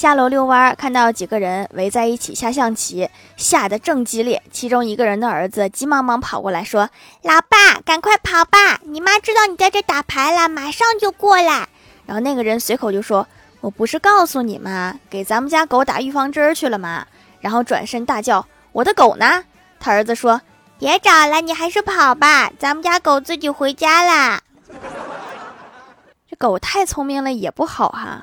下楼遛弯，看到几个人围在一起下象棋，下得正激烈。其中一个人的儿子急忙忙跑过来，说：“老爸，赶快跑吧！你妈知道你在这打牌了，马上就过来。”然后那个人随口就说：“我不是告诉你吗？给咱们家狗打预防针去了吗？”然后转身大叫：“我的狗呢？”他儿子说：“别找了，你还是跑吧，咱们家狗自己回家啦。”这狗太聪明了也不好哈。